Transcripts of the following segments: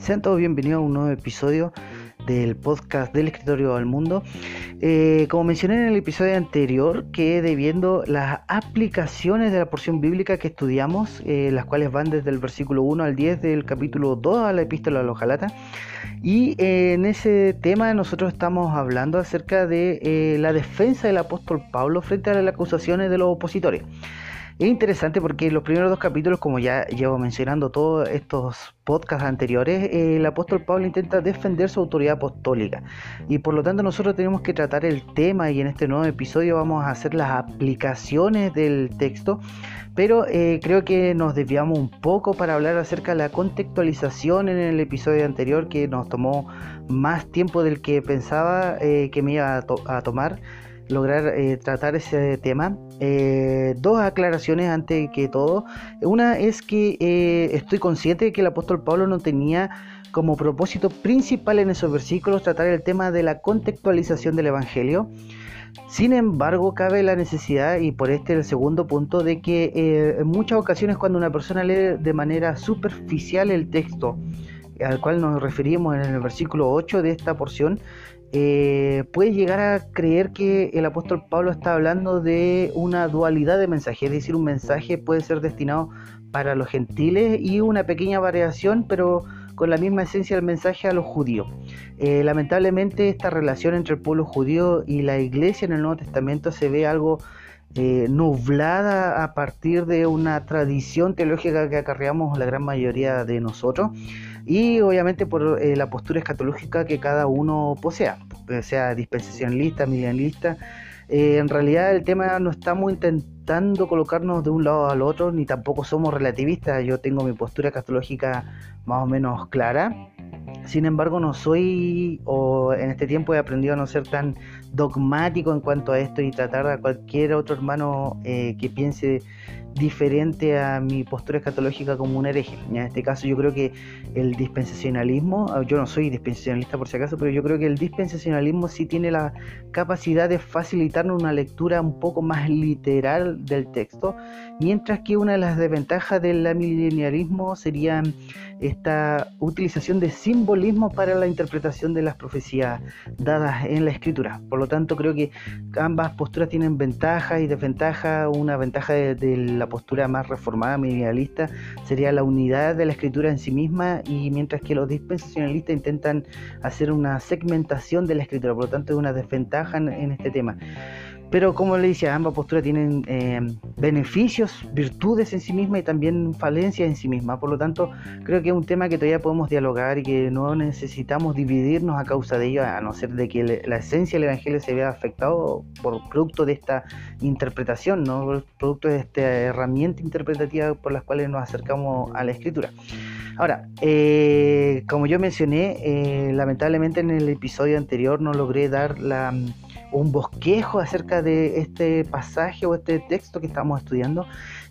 Sean todos bienvenidos a un nuevo episodio del podcast del escritorio al mundo. Eh, como mencioné en el episodio anterior, quedé viendo las aplicaciones de la porción bíblica que estudiamos, eh, las cuales van desde el versículo 1 al 10 del capítulo 2 a la epístola a los Galatas. Y eh, en ese tema nosotros estamos hablando acerca de la defensa del apóstol Pablo frente a las acusaciones de los opositores. Es interesante porque los primeros dos capítulos, como ya llevo mencionando todos estos podcasts anteriores, eh, el apóstol Pablo intenta defender su autoridad apostólica. Y por lo tanto nosotros tenemos que tratar el tema y en este nuevo episodio vamos a hacer las aplicaciones del texto, pero eh, creo que nos desviamos un poco para hablar acerca de la contextualización en el episodio anterior que nos tomó más tiempo del que pensaba eh, que me iba a tomar lograr eh, tratar ese tema. Eh, dos aclaraciones antes que todo. Una es que eh, estoy consciente de que el apóstol Pablo no tenía como propósito principal en esos versículos tratar el tema de la contextualización del Evangelio. Sin embargo, cabe la necesidad, y por este el segundo punto, de que en muchas ocasiones cuando una persona lee de manera superficial el texto, al cual nos referimos en el versículo 8 de esta porción, eh, puede llegar a creer que el apóstol Pablo está hablando de una dualidad de mensajes, es decir, un mensaje puede ser destinado para los gentiles y una pequeña variación, pero con la misma esencia del mensaje a los judíos. Eh, lamentablemente esta relación entre el pueblo judío y la iglesia en el Nuevo Testamento se ve algo eh, nublada a partir de una tradición teológica que acarreamos la gran mayoría de nosotros y obviamente por eh, la postura escatológica que cada uno posea, sea dispensacionalista, milenialista. Eh, en realidad el tema no estamos intentando colocarnos de un lado al otro, ni tampoco somos relativistas. Yo tengo mi postura escatológica más o menos clara. Sin embargo, no soy, o en este tiempo he aprendido a no ser tan dogmático en cuanto a esto y tratar a cualquier otro hermano eh, que piense diferente a mi postura escatológica como un hereje. En este caso yo creo que el dispensacionalismo, ah, yo no soy dispensacionalista por si acaso, pero yo creo que el dispensacionalismo sí tiene la capacidad de facilitarnos una lectura un poco más literal del texto, mientras que una de las desventajas del milenialismo sería esta utilización de simbolismo para la interpretación de las profecías dadas en la escritura. Por lo tanto, creo que ambas posturas tienen ventajas y desventajas. Una ventaja de, la postura más reformada, medialista, sería la unidad de la escritura en sí misma, y mientras que los dispensacionalistas intentan hacer una segmentación de la escritura. Por lo tanto, es una desventaja en este tema. Pero como le decía, ambas posturas tienen eh, beneficios, virtudes en sí mismas y también falencias en sí mismas. Por lo tanto, creo que es un tema que todavía podemos dialogar y que no necesitamos dividirnos a causa de ello, a no ser de que la esencia del Evangelio se vea afectado por producto de esta interpretación, ¿no? producto de esta herramienta interpretativa por las cuales nos acercamos a la Escritura. Ahora, eh, como yo mencioné, eh, lamentablemente en el episodio anterior no logré dar la un bosquejo acerca de este pasaje o este texto que estamos estudiando.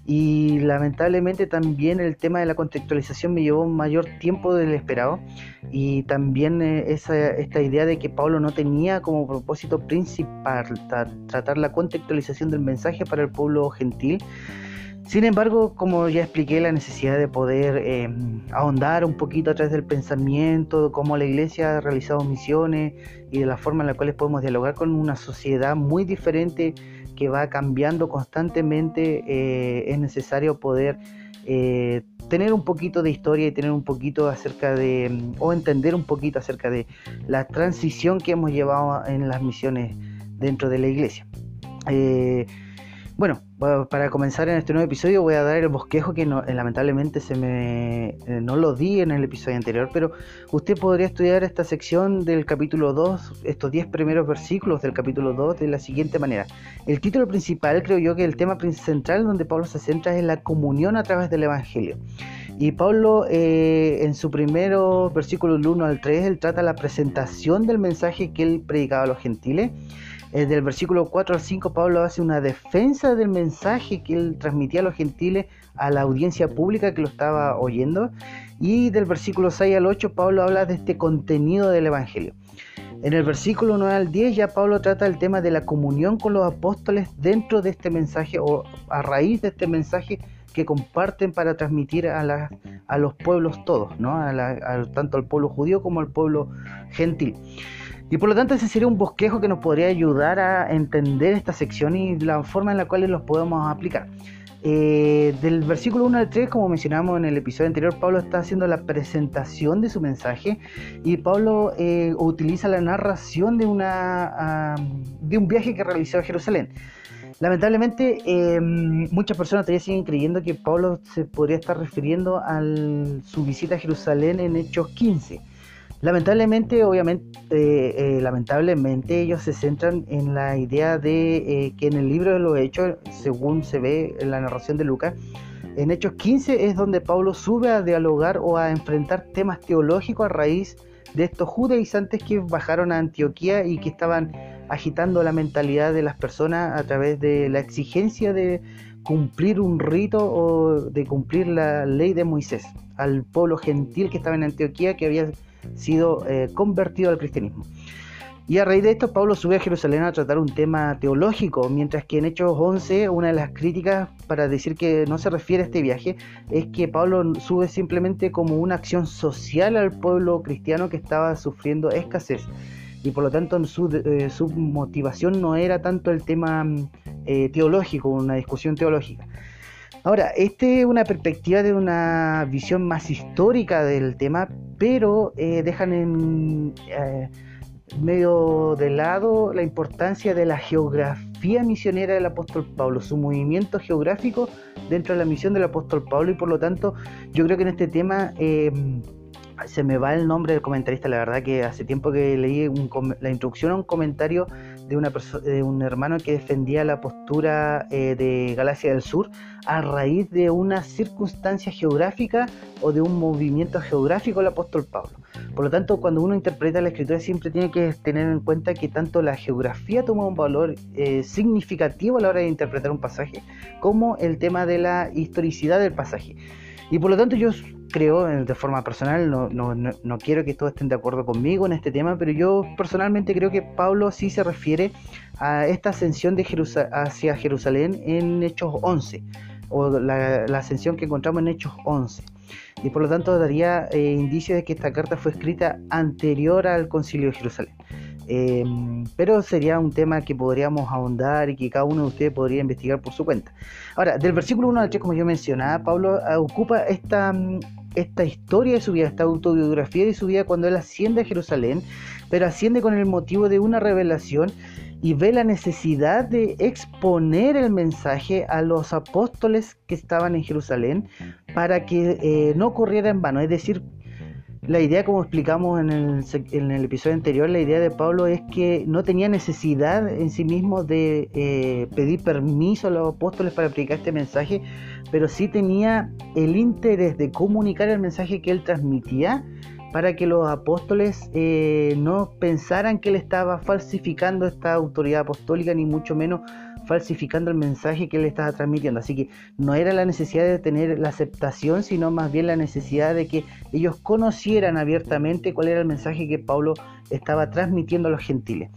Y lamentablemente también el tema de la contextualización me llevó mayor tiempo del esperado. Y también eh, esa, esta idea de que Pablo no tenía como propósito principal tratar la contextualización del mensaje para el pueblo gentil sin embargo, como ya expliqué, la necesidad de poder eh, ahondar un poquito a través del pensamiento, cómo la iglesia ha realizado misiones y de la forma en la cual podemos dialogar con una sociedad muy diferente que va cambiando constantemente, eh, es necesario poder eh, tener un poquito de historia y tener un poquito acerca de, o entender un poquito acerca de la transición que hemos llevado en las misiones dentro de la iglesia. Bueno, para comenzar en este nuevo episodio voy a dar el bosquejo que no, eh, lamentablemente se me eh, no lo di en el episodio anterior, pero usted podría estudiar esta sección del capítulo 2, estos 10 primeros versículos del capítulo 2 de la siguiente manera. El título principal, creo yo que el tema central donde Pablo se centra es la comunión a través del Evangelio. Y Pablo eh, en su primero versículo 1 al 3, él trata la presentación del mensaje que él predicaba a los gentiles eh, del versículo 4 al 5, Pablo hace una defensa del mensaje que él transmitía a los gentiles a la audiencia pública que lo estaba oyendo. Y del versículo 6 al 8, Pablo habla de este contenido del Evangelio. En el versículo 9 al 10 ya Pablo trata el tema de la comunión con los apóstoles dentro de este mensaje o a raíz de este mensaje que comparten para transmitir a, a los pueblos todos, ¿no? tanto al pueblo judío como al pueblo gentil. Y por lo tanto ese sería un bosquejo que nos podría ayudar a entender esta sección y la forma en la cual los podemos aplicar. Eh, del versículo 1 al 3, como mencionamos en el episodio anterior, Pablo está haciendo la presentación de su mensaje y Pablo eh, utiliza la narración de, una, de un viaje que realizó a Jerusalén. Lamentablemente, em, muchas personas todavía siguen creyendo que Pablo se podría estar refiriendo a su visita a Jerusalén en Hechos 15. Lamentablemente, obviamente, eh, eh, lamentablemente ellos se centran en la idea de eh, que en el libro de los Hechos, según se ve en la narración de Lucas, en Hechos 15 es donde Pablo sube a dialogar o a enfrentar temas teológicos a raíz de estos judaizantes que bajaron a Antioquía y que estaban agitando la mentalidad de las personas a través de la exigencia de cumplir un rito o de cumplir la ley de Moisés al pueblo gentil que estaba en Antioquía que había sido eh, convertido al cristianismo. Y a raíz de esto, Pablo sube a Jerusalén a tratar un tema teológico, mientras que en Hechos 11, una de las críticas para decir que no se refiere a este viaje es que Pablo sube simplemente como una acción social al pueblo cristiano que estaba sufriendo escasez. Y por lo tanto, su, eh, su motivación no era tanto el tema eh, teológico, una discusión teológica. Ahora, esta es una perspectiva de una visión más histórica del tema, pero eh, dejan en eh, medio de lado la importancia de la geografía misionera del apóstol Pablo, su movimiento geográfico dentro de la misión del apóstol Pablo y por lo tanto yo creo que en este tema eh, se me va el nombre del comentarista, la verdad que hace tiempo que leí la introducción a un comentario de, una de un hermano que defendía la postura eh, de Galacia del Sur a raíz de una circunstancia geográfica o de un movimiento geográfico del apóstol Pablo. Por lo tanto, cuando uno interpreta la escritura siempre tiene que tener en cuenta que tanto la geografía toma un valor eh, significativo a la hora de interpretar un pasaje, como el tema de la historicidad del pasaje. Y por lo tanto yo creo, de forma personal, no, no, no, quiero que todos estén de acuerdo conmigo en este tema, pero yo personalmente creo que Pablo sí se refiere a esta ascensión de hacia Jerusalén en Hechos 11, o la, ascensión que encontramos en Hechos 11. Y por lo tanto daría eh, indicios de que esta carta fue escrita anterior al concilio de Jerusalén. Em, pero sería un tema que podríamos ahondar y que cada uno de ustedes podría investigar por su cuenta. Ahora, del versículo 1 al 3, como yo mencionaba, Pablo ocupa esta, esta historia de su vida, esta autobiografía de su vida cuando él asciende a Jerusalén, pero asciende con el motivo de una revelación y ve la necesidad de exponer el mensaje a los apóstoles que estaban en Jerusalén para que eh, no corriera en vano, es decir, la idea, como explicamos en el, en el, episodio anterior, la idea de Pablo es que no tenía necesidad en sí mismo de eh, pedir permiso a los apóstoles para predicar este mensaje, pero sí tenía el interés de comunicar el mensaje que él transmitía para que los apóstoles eh, no pensaran que él estaba falsificando esta autoridad apostólica, ni mucho menos falsificando el mensaje que él estaba transmitiendo. Así que no era la necesidad de tener la aceptación, sino más bien la necesidad de que ellos conocieran abiertamente cuál era el mensaje que Pablo estaba transmitiendo a los gentiles.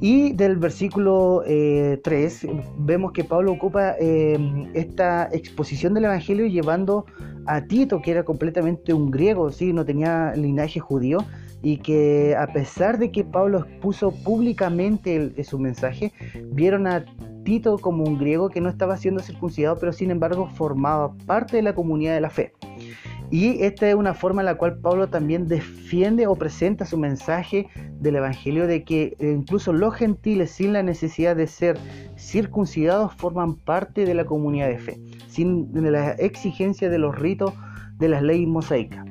Y del versículo 3 eh, vemos que Pablo ocupa em, esta exposición del Evangelio llevando a Tito, que era completamente un griego, ¿sí? no tenía linaje judío, y que a pesar de que Pablo expuso públicamente su mensaje, vieron a Tito como un griego que no estaba siendo circuncidado, pero sin embargo formaba parte de la comunidad de la fe. Y esta es una forma en la cual Pablo también defiende o presenta su mensaje del Evangelio de que eh, incluso los gentiles sin la necesidad de ser circuncidados forman parte de la comunidad de fe, sin la exigencia de los ritos de las leyes mosaicas.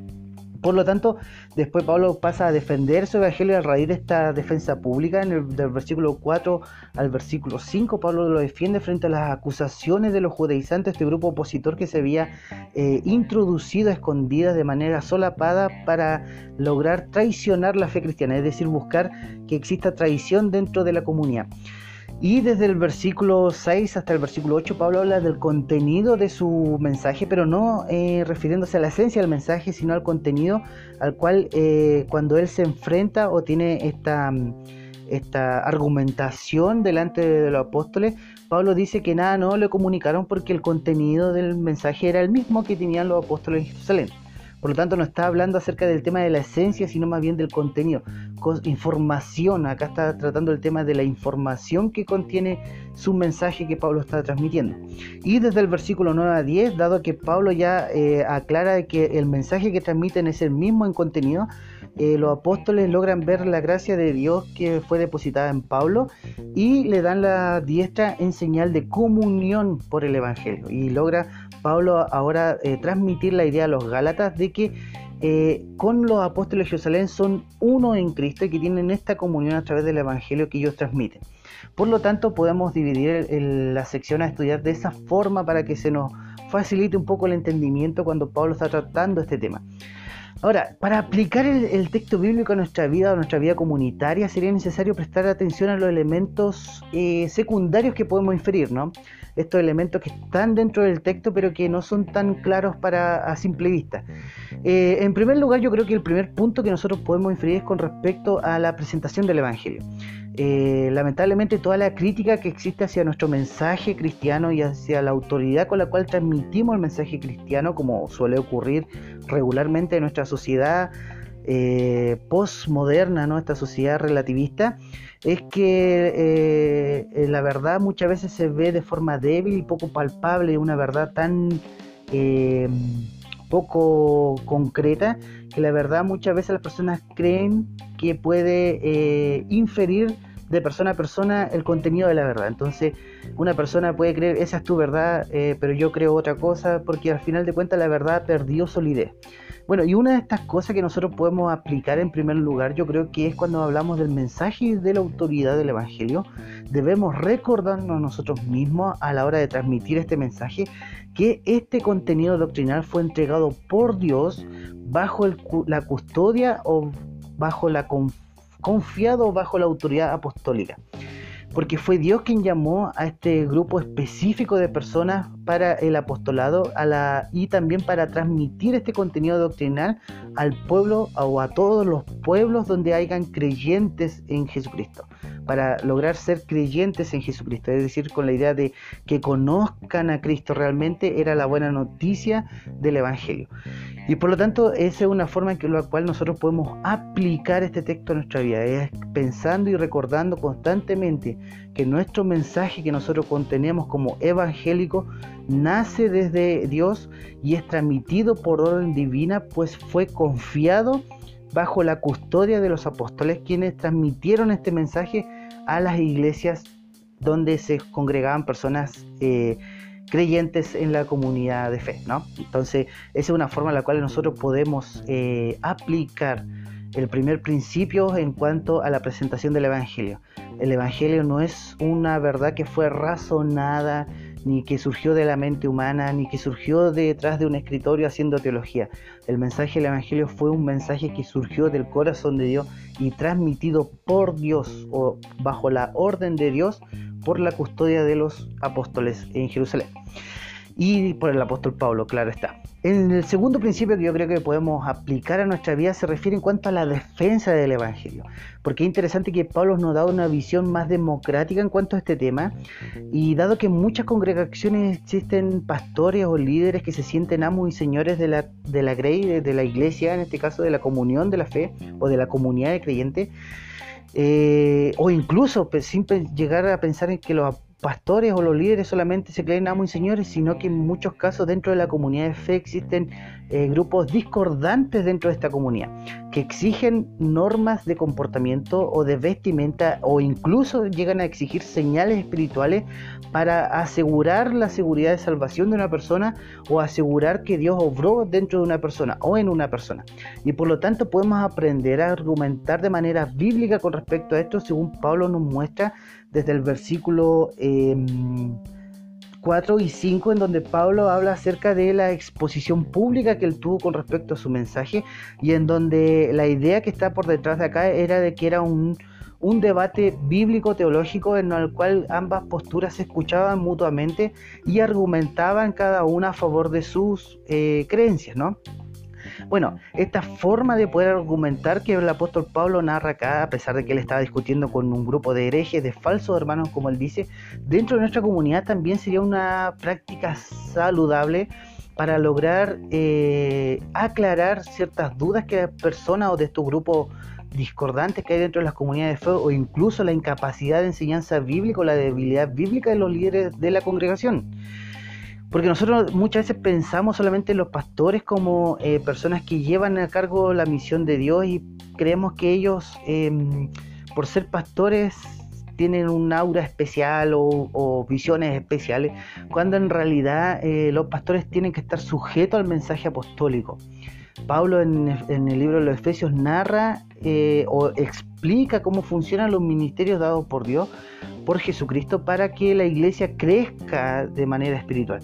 Por lo tanto, después Pablo pasa a defender su evangelio a raíz de esta defensa pública. En el del versículo 4 al versículo 5, Pablo lo defiende frente a las acusaciones de los judaizantes, este grupo opositor que se había eh, introducido a escondidas de manera solapada para lograr traicionar la fe cristiana, es decir, buscar que exista traición dentro de la comunidad. Y desde el versículo 6 hasta el versículo 8, Pablo habla del contenido de su mensaje, pero no eh, refiriéndose a la esencia del mensaje, sino al contenido al cual eh, cuando él se enfrenta o tiene esta, esta argumentación delante de los apóstoles, Pablo dice que nada no le comunicaron porque el contenido del mensaje era el mismo que tenían los apóstoles en Jerusalén. Por lo tanto, no está hablando acerca del tema de la esencia, sino más bien del contenido. Información, acá está tratando el tema de la información que contiene su mensaje que Pablo está transmitiendo. Y desde el versículo 9 a 10, dado que Pablo ya eh, aclara que el mensaje que transmiten es el mismo en contenido, eh, los apóstoles logran ver la gracia de Dios que fue depositada en Pablo y le dan la diestra en señal de comunión por el Evangelio. Y logra Pablo ahora eh, transmitir la idea a los Gálatas de que eh, con los apóstoles de Jerusalén son uno en Cristo y que tienen esta comunión a través del Evangelio que ellos transmiten. Por lo tanto, podemos dividir la sección a estudiar de esa forma para que se nos facilite un poco el entendimiento cuando Pablo está tratando este tema. Ahora, para aplicar el, texto bíblico a nuestra vida, a nuestra vida comunitaria, sería necesario prestar atención a los elementos eh, secundarios que podemos inferir, ¿no? Estos elementos que están dentro del texto, pero que no son tan claros para a simple vista. Eh, en primer lugar, yo creo que el primer punto que nosotros podemos inferir es con respecto a la presentación del Evangelio. Eh, lamentablemente toda la crítica que existe hacia nuestro mensaje cristiano y hacia la autoridad con la cual transmitimos el mensaje cristiano, como suele ocurrir regularmente en nuestra sociedad eh, postmoderna, esta sociedad relativista, es que eh, la verdad muchas veces se ve de forma débil y poco palpable, una verdad tan poco concreta que la verdad muchas veces las personas creen que puede inferir de persona a persona el contenido de la verdad. Entonces, una persona puede creer, esa es tu verdad, eh, pero yo creo otra cosa, porque al final de cuentas la verdad perdió solidez. Bueno, y una de estas cosas que nosotros podemos aplicar en primer lugar, yo creo que es cuando hablamos del mensaje y de la autoridad del Evangelio, debemos recordarnos nosotros mismos a la hora de transmitir este mensaje que este contenido doctrinal fue entregado por Dios bajo la custodia o bajo la confiado bajo la autoridad apostólica. Porque fue Dios quien llamó a este grupo específico de personas para el apostolado a la, y también para transmitir este contenido doctrinal al pueblo o a todos los pueblos donde hayan creyentes en Jesucristo para lograr ser creyentes en Jesucristo, es decir, con la idea de que conozcan a Cristo realmente era la buena noticia del Evangelio. Y por lo tanto, esa es una forma en la cual nosotros podemos aplicar este texto a nuestra vida, es pensando y recordando constantemente que nuestro mensaje que nosotros contenemos como evangélico nace desde Dios y es transmitido por orden divina, pues fue confiado bajo la custodia de los apóstoles quienes transmitieron este mensaje a las iglesias donde se congregaban personas eh, creyentes en la comunidad de fe, ¿no? Entonces, esa es una forma en la cual nosotros podemos eh, aplicar el primer principio en cuanto a la presentación del Evangelio. El Evangelio no es una verdad que fue razonada, ni que surgió de la mente humana, ni que surgió detrás de un escritorio haciendo teología. El mensaje del Evangelio fue un mensaje que surgió del corazón de Dios y transmitido por Dios o bajo la orden de Dios por la custodia de los apóstoles en Jerusalén y por el apóstol Pablo, claro está. En el segundo principio que yo creo que podemos aplicar a nuestra vida se refiere en cuanto a la defensa del Evangelio, porque es interesante que Pablo nos da una visión más democrática en cuanto a este tema, y dado que en muchas congregaciones existen pastores o líderes que se sienten amos y señores de la, de la grey, de la iglesia, en este caso de la comunión de la fe o de la comunidad de creyentes, eh, o incluso pues, sin llegar a pensar en que los pastores o los líderes solamente se creen amos y señores, sino que en muchos casos dentro de la comunidad de fe existen eh, grupos discordantes dentro de esta comunidad, que exigen normas de comportamiento o de vestimenta o incluso llegan a exigir señales espirituales para asegurar la seguridad de salvación de una persona o asegurar que Dios obró dentro de una persona o en una persona. Y por lo tanto podemos aprender a argumentar de manera bíblica con respecto a esto, según Pablo nos muestra desde el versículo... 4 y 5 en donde Pablo habla acerca de la exposición pública que él tuvo con respecto a su mensaje y en donde la idea que está por detrás de acá era de que era un, un debate bíblico teológico en el cual ambas posturas se escuchaban mutuamente y argumentaban cada una a favor de sus eh, creencias, ¿no? Bueno, esta forma de poder argumentar que el apóstol Pablo narra acá, a pesar de que él estaba discutiendo con un grupo de herejes, de falsos hermanos, como él dice, dentro de nuestra comunidad también sería una práctica saludable para lograr eh, aclarar ciertas dudas que personas o de estos grupos discordantes que hay dentro de las comunidades de fe o incluso la incapacidad de enseñanza bíblica o la debilidad bíblica de los líderes de la congregación. Porque nosotros muchas veces pensamos solamente en los pastores como eh, personas que llevan a cargo la misión de Dios y creemos que ellos, em, por ser pastores, tienen un aura especial o, visiones especiales, cuando en realidad eh, los pastores tienen que estar sujetos al mensaje apostólico. Pablo en, el libro de los Efesios narra eh, o explica cómo funcionan los ministerios dados por Dios, por Jesucristo, para que la iglesia crezca de manera espiritual.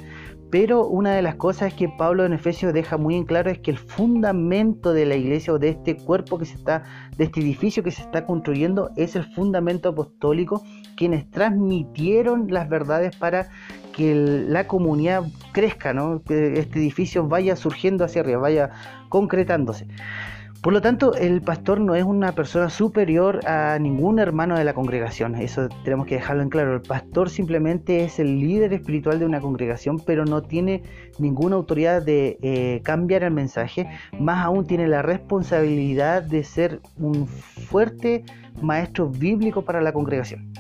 Pero una de las cosas que Pablo en Efesios deja muy en claro es que el fundamento de la iglesia o de este cuerpo que se está, de este edificio que se está construyendo, es el fundamento apostólico, quienes transmitieron las verdades para que la comunidad crezca, ¿no? que este edificio vaya surgiendo hacia arriba, vaya concretándose. Por lo tanto, el pastor no es una persona superior a ningún hermano de la congregación. Eso tenemos que dejarlo en claro. El pastor simplemente es el líder espiritual de una congregación, pero no tiene ninguna autoridad de eh, cambiar el mensaje. Más aún tiene la responsabilidad de ser un fuerte maestro bíblico para la congregación.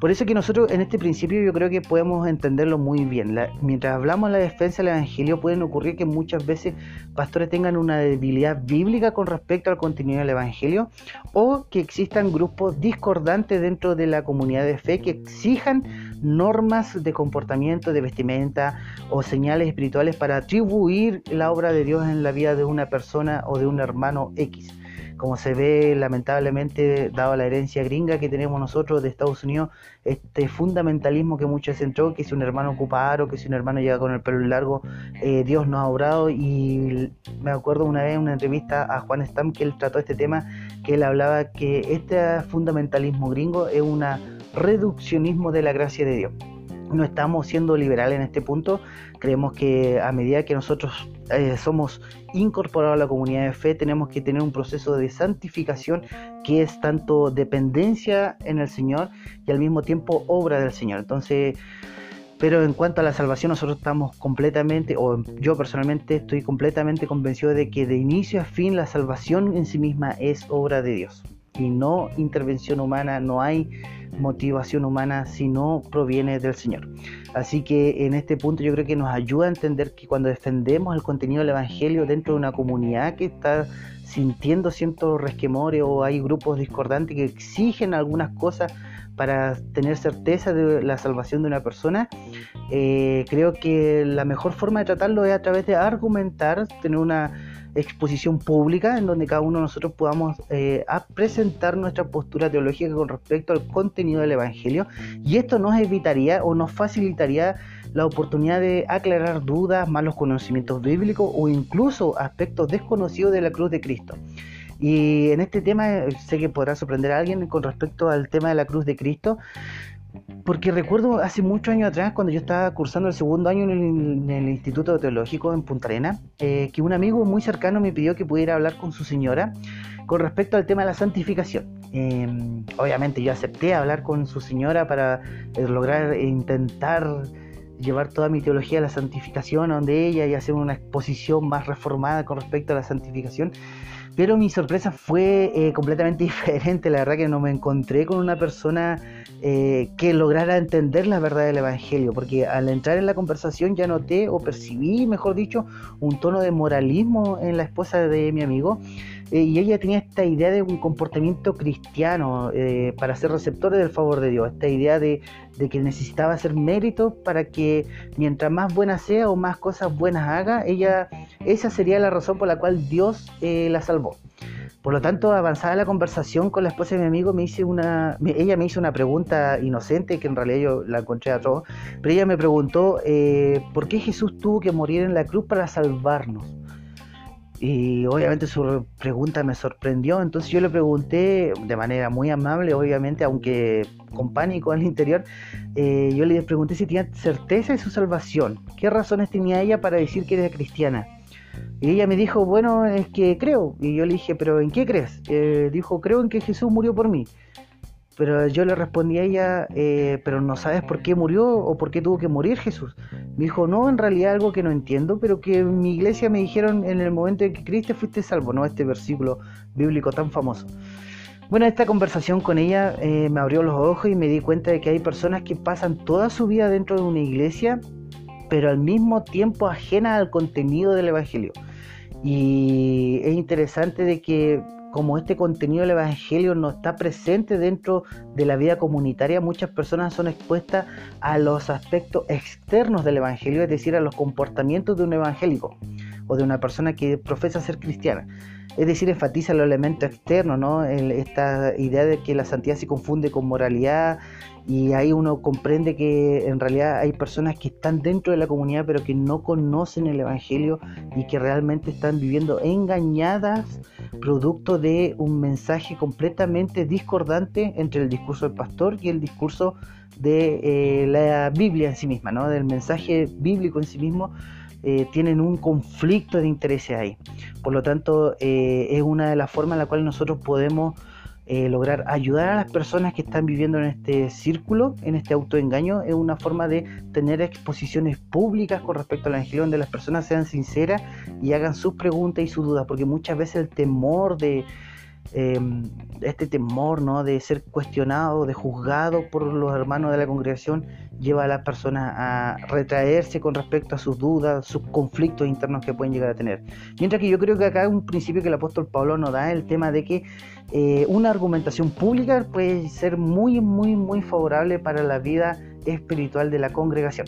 Por eso que nosotros en este principio yo creo que podemos entenderlo muy bien. mientras hablamos de la defensa del Evangelio pueden ocurrir que muchas veces pastores tengan una debilidad bíblica con respecto al contenido del Evangelio o que existan grupos discordantes dentro de la comunidad de fe que exijan normas de comportamiento, de vestimenta o señales espirituales para atribuir la obra de Dios en la vida de una persona o de un hermano X como se ve lamentablemente, dado la herencia gringa que tenemos nosotros de Estados Unidos, este fundamentalismo que muchos entró, que si un hermano ocupa aro, que si un hermano llega con el pelo largo, eh, Dios no ha obrado. Y me acuerdo una vez en una entrevista a Juan Stam que él trató este tema, que él hablaba que este fundamentalismo gringo es un reduccionismo de la gracia de Dios no estamos siendo liberales en este punto. Creemos que a medida que nosotros eh, somos incorporados a la comunidad de fe, tenemos que tener un proceso de santificación que es tanto dependencia en el Señor y al mismo tiempo obra del Señor. Entonces, pero en cuanto a la salvación, nosotros estamos completamente, o yo personalmente estoy completamente convencido de que de inicio a fin la salvación en sí misma es obra de Dios y no intervención humana, no hay motivación humana si no proviene del Señor. Así que en este punto yo creo que nos ayuda a entender que cuando defendemos el contenido del Evangelio dentro de una comunidad que está sintiendo ciertos resquemores o hay grupos discordantes que exigen algunas cosas para tener certeza de la salvación de una persona, eh, creo que la mejor forma de tratarlo es a través de argumentar, tener una exposición pública en donde cada uno de nosotros podamos eh, presentar nuestra postura teológica con respecto al contenido del Evangelio y esto nos evitaría o nos facilitaría la oportunidad de aclarar dudas, malos conocimientos bíblicos o incluso aspectos desconocidos de la cruz de Cristo. Y en este tema eh, sé que podrá sorprender a alguien con respecto al tema de la cruz de Cristo, porque recuerdo hace muchos años atrás, cuando yo estaba cursando el segundo año en el, Instituto Teológico en Punta Arena, eh, que un amigo muy cercano me pidió que pudiera hablar con su señora con respecto al tema de la santificación. Em, obviamente yo acepté hablar con su señora para eh, lograr e intentar llevar toda mi teología a la santificación donde ella y hacer una exposición más reformada con respecto a la santificación. Pero mi sorpresa fue eh, completamente diferente. La verdad que no me encontré con una persona eh, que lograra entender la verdad del Evangelio. Porque al entrar en la conversación ya noté o percibí, mejor dicho, un tono de moralismo en la esposa de mi amigo. Eh, y ella tenía esta idea de un comportamiento cristiano para ser receptores del favor de Dios. Esta idea de, que necesitaba hacer méritos para que mientras más buena sea o más cosas buenas haga, ella, esa sería la razón por la cual Dios la salvó por lo tanto, avanzada la conversación con la esposa de mi amigo, me hice una, ella me hizo una pregunta inocente, que en realidad yo la encontré a todo, pero ella me preguntó, eh, ¿por qué Jesús tuvo que morir en la cruz para salvarnos? Y obviamente su pregunta me sorprendió, entonces yo le pregunté de manera muy amable, obviamente, aunque con pánico al interior, eh, yo le pregunté si tenía certeza de su salvación, qué razones tenía ella para decir que era cristiana. Y ella me dijo, bueno, es que creo. Y yo le dije, pero ¿en qué crees? Eh, dijo, creo en que Jesús murió por mí. Pero yo le respondí a ella, eh, pero no sabes por qué murió o por qué tuvo que morir Jesús. Me dijo, no, en realidad algo que no entiendo, pero que en mi iglesia me dijeron en el momento en que Cristo fuiste salvo, ¿no? Este versículo bíblico tan famoso. Bueno, esta conversación con ella eh, me abrió los ojos y me di cuenta de que hay personas que pasan toda su vida dentro de una iglesia, pero al mismo tiempo ajenas al contenido del Evangelio. Y es interesante de que como este contenido del Evangelio no está presente dentro de la vida comunitaria, muchas personas son expuestas a los aspectos externos del Evangelio, es decir, a los comportamientos de un evangélico o de una persona que profesa ser cristiana. Es decir, enfatiza los elementos externos, ¿no? esta idea de que la santidad se confunde con moralidad y ahí uno comprende que en realidad hay personas que están dentro de la comunidad pero que no conocen el Evangelio y que realmente están viviendo engañadas producto de un mensaje completamente discordante entre el discurso del pastor y el discurso de eh, la Biblia en sí misma, ¿no? del mensaje bíblico en sí mismo. Eh, tienen un conflicto de intereses ahí. Por lo tanto, eh, es una de las formas en la cual nosotros podemos eh, lograr ayudar a las personas que están viviendo en este círculo, en este autoengaño, es una forma de tener exposiciones públicas con respecto al Evangelio, donde las personas sean sinceras y hagan sus preguntas y sus dudas, porque muchas veces el temor de, Em, este temor ¿no? de ser cuestionado, de juzgado por los hermanos de la congregación, lleva a las personas a retraerse con respecto a sus dudas, sus conflictos internos que pueden llegar a tener. Mientras que yo creo que acá hay un principio que el apóstol Pablo nos da, el tema de que eh, una argumentación pública puede ser muy, muy, muy favorable para la vida espiritual de la congregación.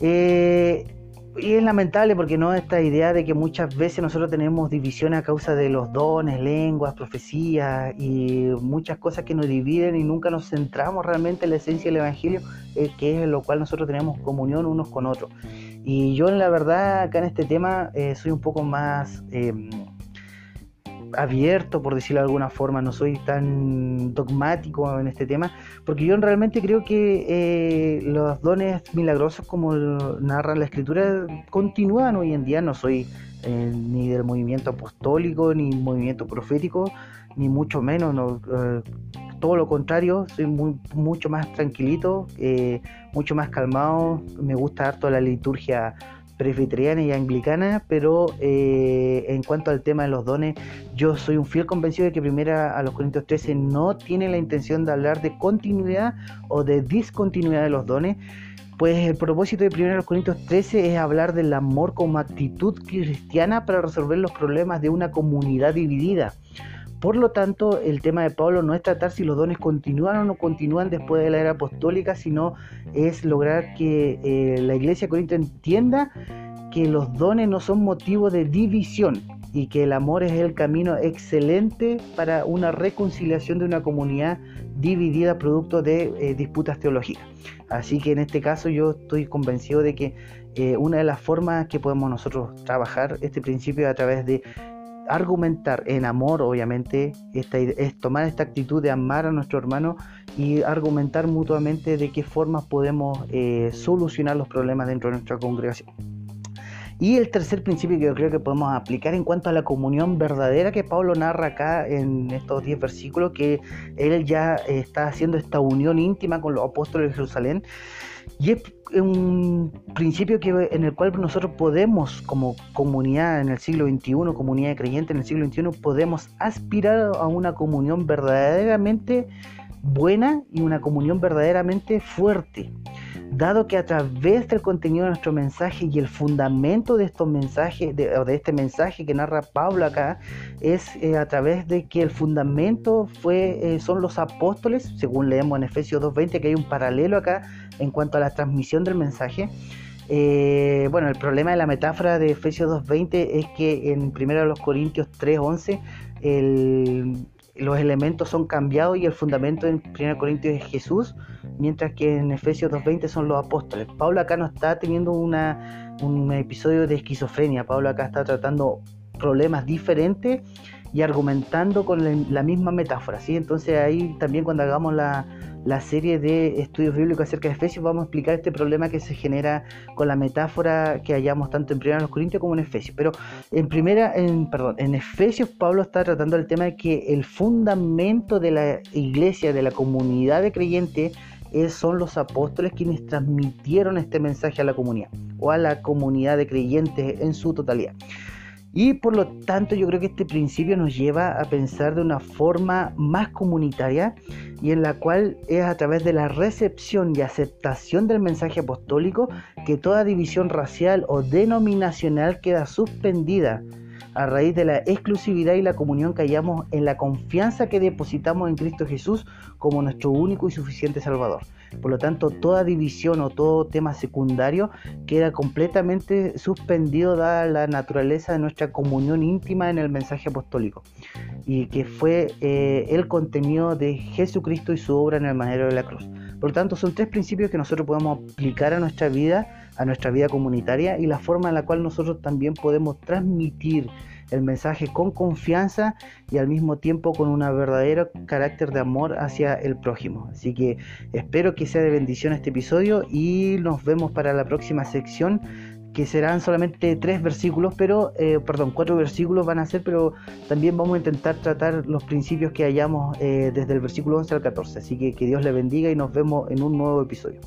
Eh, y es lamentable porque no esta idea de que muchas veces nosotros tenemos división a causa de los dones, lenguas, profecías y muchas cosas que nos dividen y nunca nos centramos realmente en la esencia del Evangelio, eh, que es lo cual nosotros tenemos comunión unos con otros. Y yo en la verdad acá en este tema eh, soy un poco más... Em, abierto, por decirlo de alguna forma, no soy tan dogmático en este tema, porque yo realmente creo que eh, los dones milagrosos, como narra la escritura, continúan hoy en día. No soy eh, ni del movimiento apostólico, ni movimiento profético, ni mucho menos. No, eh, todo lo contrario, soy muy, mucho más tranquilito, mucho más calmado. Me gusta harto la liturgia presbiteriana y anglicana, pero eh, en cuanto al tema de los dones, yo soy un fiel convencido de que primera a los Corintios 13 no tiene la intención de hablar de continuidad o de discontinuidad de los dones, pues el propósito de primera los Corintios 13 es hablar del amor como actitud cristiana para resolver los problemas de una comunidad dividida. Por lo tanto, el tema de Pablo no es tratar si los dones continúan o no continúan después de la era apostólica, sino es lograr que eh, la iglesia corinto entienda que los dones no son motivo de división y que el amor es el camino excelente para una reconciliación de una comunidad dividida producto de eh, disputas teológicas. Así que en este caso yo estoy convencido de que eh, una de las formas que podemos nosotros trabajar este principio es a través de argumentar en amor, obviamente, esta, es tomar esta actitud de amar a nuestro hermano y argumentar mutuamente de qué formas podemos eh, solucionar los problemas dentro de nuestra congregación. Y el tercer principio que yo creo que podemos aplicar en cuanto a la comunión verdadera que Pablo narra acá en estos 10 versículos, que él ya está haciendo esta unión íntima con los apóstoles de Jerusalén. Y es un principio que, en el cual nosotros podemos, como comunidad en el siglo XXI, comunidad de creyentes en el siglo XXI, podemos aspirar a una comunión verdaderamente buena y una comunión verdaderamente fuerte dado que a través del contenido de nuestro mensaje y el fundamento de estos mensajes, de, de este mensaje que narra Pablo acá, es eh, a través de que el fundamento fue, eh, son los apóstoles, según leemos en Efesios 2.20, que hay un paralelo acá en cuanto a la transmisión del mensaje. Eh, bueno, el problema de la metáfora de Efesios 2.20 es que en 1 Corintios 3.11 el, los elementos son cambiados y el fundamento en 1 Corintios es Jesús, mientras que en Efesios 2.20 son los apóstoles. Pablo acá no está teniendo una, un episodio de esquizofrenia, Pablo acá está tratando problemas diferentes y argumentando con la, misma metáfora. ¿sí? Entonces ahí también cuando hagamos la, la serie de estudios bíblicos acerca de Efesios, vamos a explicar este problema que se genera con la metáfora que hallamos tanto en Primera Corintios como en Efesios. Pero en primera, en, perdón, en Efesios Pablo está tratando el tema de que el fundamento de la iglesia, de la comunidad de creyentes, son los apóstoles quienes transmitieron este mensaje a la comunidad o a la comunidad de creyentes en su totalidad. Y por lo tanto yo creo que este principio nos lleva a pensar de una forma más comunitaria y en la cual es a través de la recepción y aceptación del mensaje apostólico que toda división racial o denominacional queda suspendida a raíz de la exclusividad y la comunión que hallamos en la confianza que depositamos en Cristo Jesús como nuestro único y suficiente Salvador. Por lo tanto, toda división o todo tema secundario queda completamente suspendido dada la naturaleza de nuestra comunión íntima en el mensaje apostólico y que fue eh, el contenido de Jesucristo y su obra en el manero de la cruz. Por lo tanto, son tres principios que nosotros podemos aplicar a nuestra vida, a nuestra vida comunitaria y la forma en la cual nosotros también podemos transmitir el mensaje con confianza y al mismo tiempo con un verdadero carácter de amor hacia el prójimo. Así que espero que sea de bendición este episodio y nos vemos para la próxima sección que serán solamente tres versículos, pero, eh, perdón, cuatro versículos van a ser, pero también vamos a intentar tratar los principios que hayamos eh, desde el versículo 11 al 14. Así que que Dios le bendiga y nos vemos en un nuevo episodio.